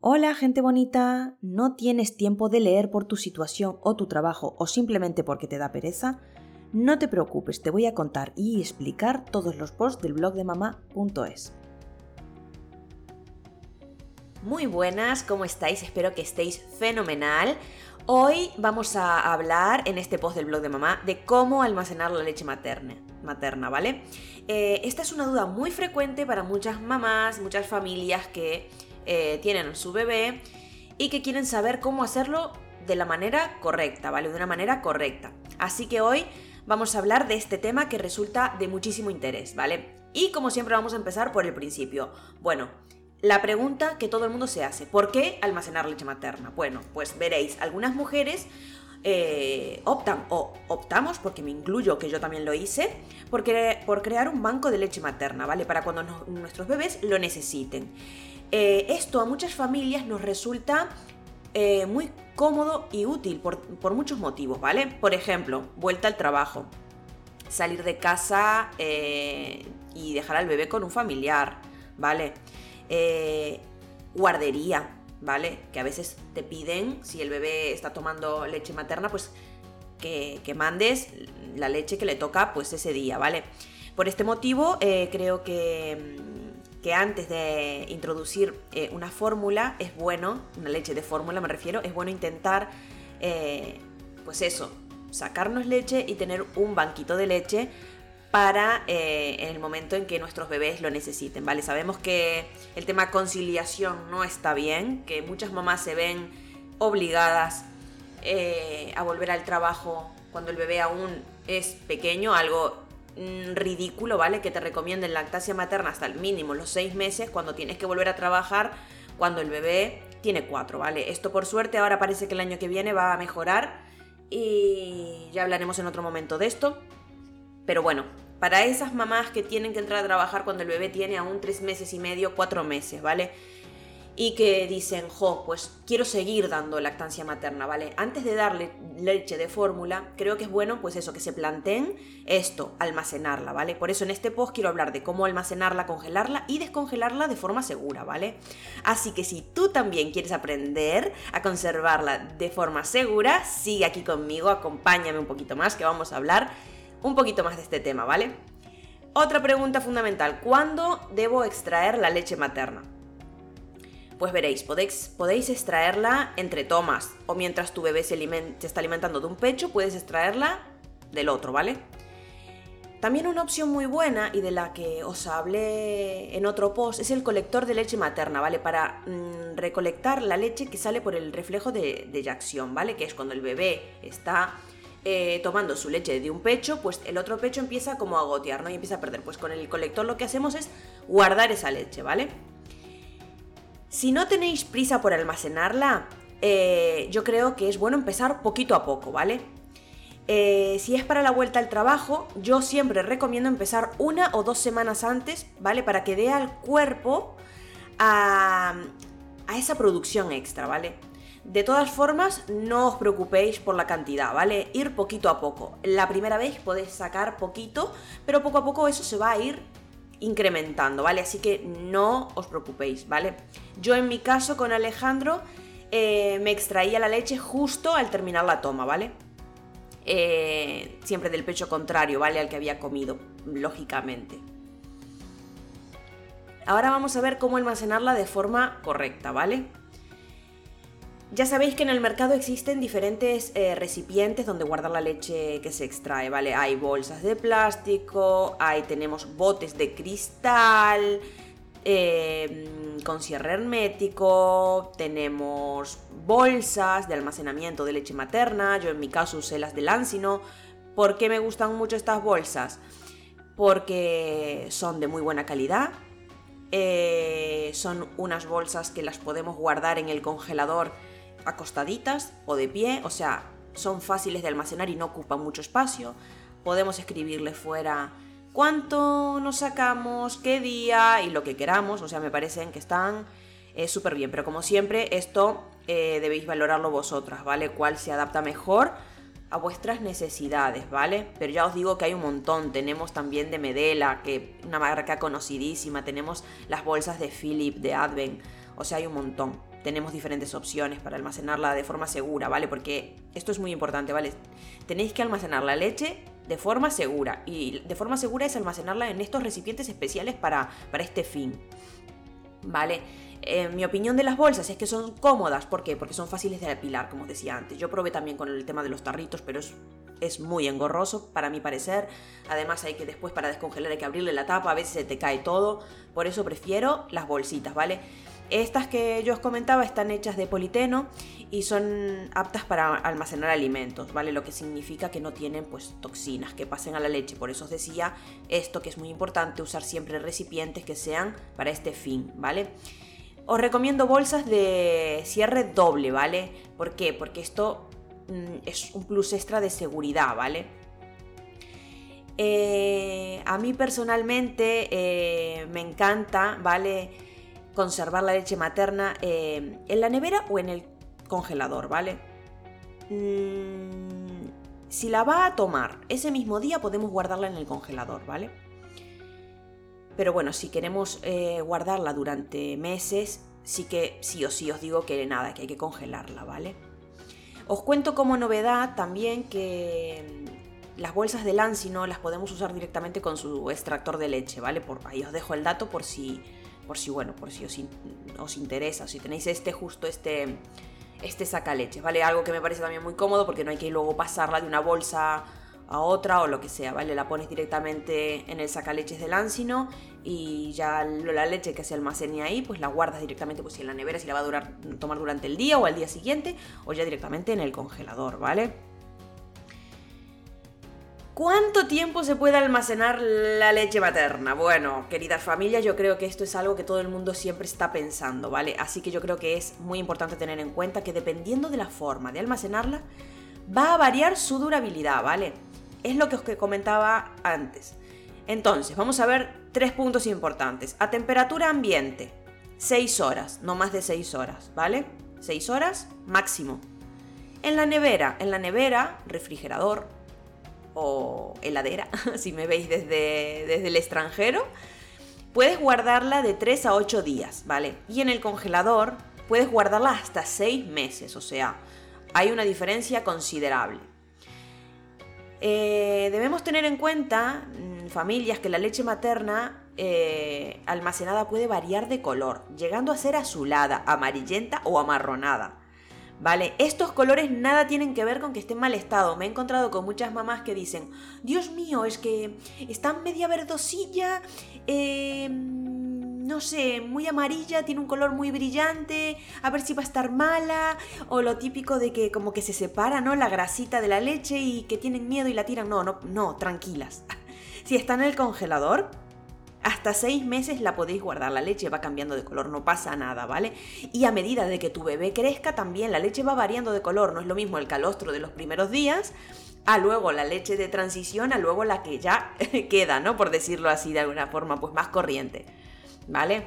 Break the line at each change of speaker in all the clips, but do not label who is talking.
Hola gente bonita, ¿no tienes tiempo de leer por tu situación o tu trabajo o simplemente porque te da pereza? No te preocupes, te voy a contar y explicar todos los posts del blog de mamá.es. Muy buenas, ¿cómo estáis? Espero que estéis fenomenal. Hoy vamos a hablar en este post del blog de mamá de cómo almacenar la leche materna, materna ¿vale? Eh, esta es una duda muy frecuente para muchas mamás, muchas familias que eh, tienen su bebé y que quieren saber cómo hacerlo de la manera correcta, ¿vale? De una manera correcta. Así que hoy vamos a hablar de este tema que resulta de muchísimo interés, ¿vale? Y como siempre vamos a empezar por el principio. Bueno, la pregunta que todo el mundo se hace, ¿por qué almacenar leche materna? Bueno, pues veréis, algunas mujeres eh, optan o optamos, porque me incluyo que yo también lo hice, porque, por crear un banco de leche materna, ¿vale? Para cuando nuestros bebés lo necesiten. Eh, esto a muchas familias nos resulta eh, muy cómodo y útil por, muchos motivos, ¿vale? Por ejemplo, vuelta al trabajo, salir de casa eh, y dejar al bebé con un familiar, ¿vale? guardería, ¿vale? Que a veces te piden, si el bebé está tomando leche materna, pues que, que mandes la leche que le toca pues ese día, ¿vale? Por este motivo creo que que antes de introducir eh, una fórmula es bueno, una leche de fórmula me refiero, es bueno intentar, eh, pues eso, sacarnos leche y tener un banquito de leche para eh, en el momento en que nuestros bebés lo necesiten, ¿vale? Sabemos que el tema conciliación no está bien, que muchas mamás se ven obligadas a volver al trabajo cuando el bebé aún es pequeño, algo ridículo, ¿vale? Que te recomienden lactancia materna hasta el mínimo los seis meses cuando tienes que volver a trabajar cuando el bebé tiene cuatro, ¿vale? Esto por suerte ahora parece que el año que viene va a mejorar y ya hablaremos en otro momento de esto. Pero bueno, para esas mamás que tienen que entrar a trabajar cuando el bebé tiene aún tres meses y medio, cuatro meses, ¿vale? Y que dicen, jo, pues quiero seguir dando lactancia materna, ¿vale? Antes de darle leche de fórmula, creo que es bueno, pues eso, que se planteen esto, almacenarla, ¿vale? Por eso en este post quiero hablar de cómo almacenarla, congelarla y descongelarla de forma segura, ¿vale? Así que si tú también quieres aprender a conservarla de forma segura, sigue aquí conmigo, acompáñame un poquito más, que vamos a hablar un poquito más de este tema, ¿vale? Otra pregunta fundamental, ¿cuándo debo extraer la leche materna? Pues veréis, podéis, podéis extraerla entre tomas o mientras tu bebé se, está alimentando de un pecho, puedes extraerla del otro, ¿vale? También una opción muy buena y de la que os hablé en otro post es el colector de leche materna, ¿vale? Para mm, recolectar la leche que sale por el reflejo de, de yacción, ¿vale? Que es cuando el bebé está eh, tomando su leche de un pecho, pues el otro pecho empieza como a gotear, ¿no? Y empieza a perder. Pues con el colector lo que hacemos es guardar esa leche, ¿vale? Si no tenéis prisa por almacenarla, eh, yo creo que es bueno empezar poquito a poco, ¿vale? Eh, si es para la vuelta al trabajo, yo siempre recomiendo empezar una o dos semanas antes, ¿vale? Para que dé al cuerpo a, a esa producción extra, ¿vale? De todas formas, no os preocupéis por la cantidad, ¿vale? Ir poquito a poco. La primera vez podéis sacar poquito, pero poco a poco eso se va a ir incrementando, ¿vale? Así que no os preocupéis, ¿vale? Yo en mi caso con Alejandro eh, me extraía la leche justo al terminar la toma, ¿vale? Eh, siempre del pecho contrario, ¿vale? Al que había comido, lógicamente. Ahora vamos a ver cómo almacenarla de forma correcta, ¿vale? Ya sabéis que en el mercado existen diferentes eh, recipientes donde guardar la leche que se extrae, ¿vale? Hay bolsas de plástico, hay, tenemos botes de cristal, em, con cierre hermético, tenemos bolsas de almacenamiento de leche materna, yo en mi caso usé las de Lancino. ¿Por qué me gustan mucho estas bolsas? Porque son de muy buena calidad, eh, son unas bolsas que las podemos guardar en el congelador acostaditas o de pie, o sea, son fáciles de almacenar y no ocupan mucho espacio. Podemos escribirle fuera cuánto nos sacamos, qué día y lo que queramos, o sea, me parecen que están eh, súper bien, pero como siempre, esto eh, debéis valorarlo vosotras, ¿vale? Cuál se adapta mejor a vuestras necesidades, ¿vale? Pero ya os digo que hay un montón. Tenemos también de Medela, que una marca conocidísima. Tenemos las bolsas de Philip, de Advent. O sea, hay un montón. Tenemos diferentes opciones para almacenarla de forma segura, ¿vale? Porque esto es muy importante, ¿vale? Tenéis que almacenar la leche de forma segura. Y de forma segura es almacenarla en estos recipientes especiales para, para este fin. ¿Vale? Eh, mi opinión de las bolsas es que son cómodas. ¿Por qué? Porque son fáciles de apilar, como decía antes. Yo probé también con el tema de los tarritos, pero es, es muy engorroso para mi parecer. Además hay que después para descongelar hay que abrirle la tapa, a veces se te cae todo. Por eso prefiero las bolsitas, ¿vale? Estas que yo os comentaba están hechas de politeno y son aptas para almacenar alimentos, ¿vale? Lo que significa que no tienen pues toxinas que pasen a la leche. Por eso os decía esto que es muy importante, usar siempre recipientes que sean para este fin, ¿vale? Os recomiendo bolsas de cierre doble, ¿vale? ¿Por qué? Porque esto mm, es un plus extra de seguridad, ¿vale? Eh, a mí personalmente eh, me encanta, ¿vale? Conservar la leche materna eh, en la nevera o en el congelador, ¿vale? Mm, si la va a tomar ese mismo día podemos guardarla en el congelador, ¿vale? Pero bueno, si queremos eh, guardarla durante meses, sí que sí o sí os digo que nada, que hay que congelarla, ¿vale? Os cuento como novedad también que mm, las bolsas de Lancino las podemos usar directamente con su extractor de leche, ¿vale? Por, ahí os dejo el dato por si, por si bueno, por si os, os interesa, si tenéis este justo este, este sacaleches, ¿vale? Algo que me parece también muy cómodo porque no hay que luego pasarla de una bolsa a otra o lo que sea, ¿vale? La pones directamente en el sacaleches del Lancino y ya la leche que se almacene ahí, pues la guardas directamente pues en la nevera si la va a durar, tomar durante el día o al día siguiente o ya directamente en el congelador, ¿vale? ¿Cuánto tiempo se puede almacenar la leche materna? Bueno, queridas familias, yo creo que esto es algo que todo el mundo siempre está pensando, ¿vale? Así que yo creo que es muy importante tener en cuenta que dependiendo de la forma de almacenarla, va a variar su durabilidad, ¿vale? Es lo que os comentaba antes. Entonces, vamos a ver tres puntos importantes. A temperatura ambiente, 6 horas, no más de 6 horas, ¿vale? 6 horas máximo. En la nevera, en la nevera, refrigerador o heladera, si me veis desde, desde el extranjero, puedes guardarla de 3 a 8 días, ¿vale? Y en el congelador puedes guardarla hasta 6 meses, o sea, hay una diferencia considerable. Eh, debemos tener en cuenta, mm, familias, que la leche materna eh, almacenada puede variar de color, llegando a ser azulada, amarillenta o amarronada. ¿Vale? Estos colores nada tienen que ver con que esté en mal estado. Me he encontrado con muchas mamás que dicen, Dios mío, es que está media verdosilla, eh, no sé, muy amarilla, tiene un color muy brillante, a ver si va a estar mala, o lo típico de que como que se separa, ¿no? La grasita de la leche y que tienen miedo y la tiran. No, no, no, tranquilas. si está en el congelador, hasta seis meses la podéis guardar, la leche va cambiando de color, no pasa nada, ¿vale? Y a medida de que tu bebé crezca también la leche va variando de color, no es lo mismo el calostro de los primeros días a luego la leche de transición, a luego la que ya queda, ¿no? Por decirlo así de alguna forma, pues más corriente. ¿vale?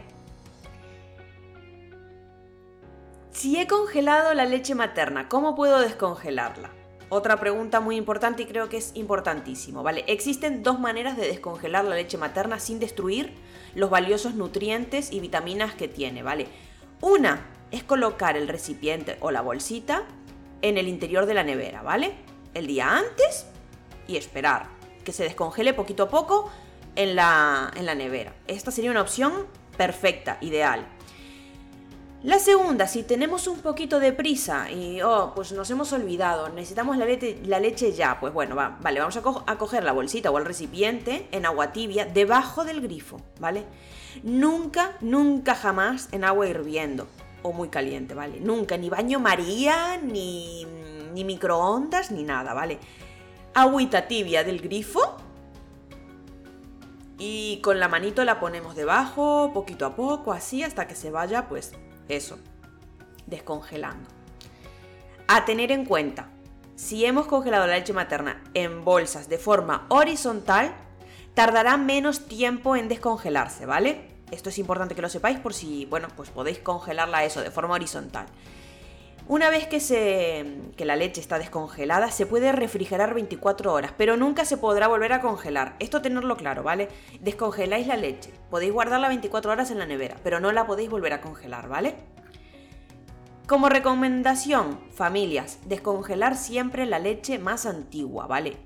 Si he congelado la leche materna, ¿cómo puedo descongelarla? Otra pregunta muy importante y creo que es importantísimo, ¿vale? Existen dos maneras de descongelar la leche materna sin destruir los valiosos nutrientes y vitaminas que tiene, ¿vale? Una es colocar el recipiente o la bolsita en el interior de la nevera, ¿vale? El día antes y esperar que se descongele poquito a poco en la, en la nevera. Esta sería una opción perfecta, ideal. La segunda, si tenemos un poquito de prisa y, oh, pues nos hemos olvidado, necesitamos la, leche, ya, pues bueno, va, vale, vamos a, a, coger la bolsita o el recipiente en agua tibia debajo del grifo, ¿vale? Nunca, nunca jamás en agua hirviendo o muy caliente, ¿vale? Nunca, ni baño María, ni, ni microondas, ni nada, ¿vale? Agüita tibia del grifo y con la manito la ponemos debajo, poquito a poco, así, hasta que se vaya, pues eso, descongelando. A tener en cuenta, si hemos congelado la leche materna en bolsas de forma horizontal, tardará menos tiempo en descongelarse, ¿vale? Esto es importante que lo sepáis por si, bueno, pues podéis congelarla eso de forma horizontal. Una vez que, se, que la leche está descongelada, se puede refrigerar 24 horas, pero nunca se podrá volver a congelar. Esto tenerlo claro, ¿vale? Descongeláis la leche, podéis guardarla 24 horas en la nevera, pero no la podéis volver a congelar, ¿vale? Como recomendación, familias, descongelar siempre la leche más antigua, ¿vale?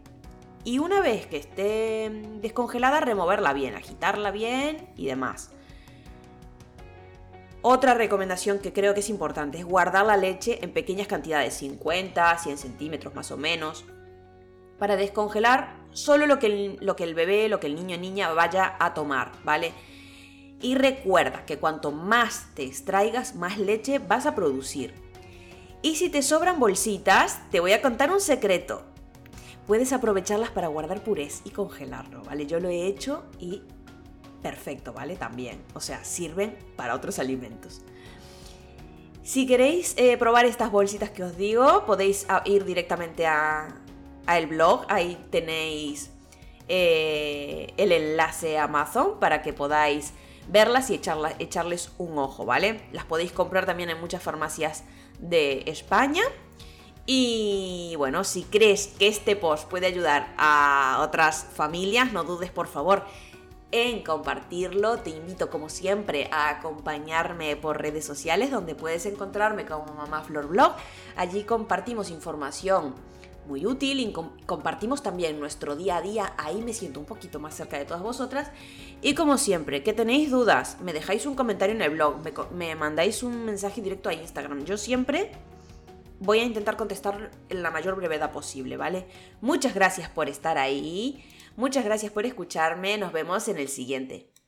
Y una vez que esté descongelada, removerla bien, agitarla bien y demás. Otra recomendación que creo que es importante es guardar la leche en pequeñas cantidades, 50, 100 centímetros más o menos, para descongelar solo lo que, el, lo que el bebé, lo que el niño o niña vaya a tomar, ¿vale? Y recuerda que cuanto más te extraigas, más leche vas a producir. Y si te sobran bolsitas, te voy a contar un secreto. Puedes aprovecharlas para guardar purés y congelarlo, ¿vale? Yo lo he hecho y perfecto, ¿vale? También, o sea, sirven para otros alimentos. Si queréis eh, probar estas bolsitas que os digo, podéis ah, ir directamente a, el blog, ahí tenéis eh, el enlace a Amazon para que podáis verlas y echarles un ojo, ¿vale? Las podéis comprar también en muchas farmacias de España. Y bueno, si crees que este post puede ayudar a otras familias, no dudes por favor en compartirlo. Te invito como siempre a acompañarme por redes sociales donde puedes encontrarme como Mamá Flor Blog. Allí compartimos información muy útil y compartimos también nuestro día a día. Ahí me siento un poquito más cerca de todas vosotras. Y como siempre, que tenéis dudas, me dejáis un comentario en el blog, me, me mandáis un mensaje directo a Instagram. Yo siempre voy a intentar contestar en la mayor brevedad posible, ¿vale? Muchas gracias por estar ahí. Muchas gracias por escucharme, nos vemos en el siguiente.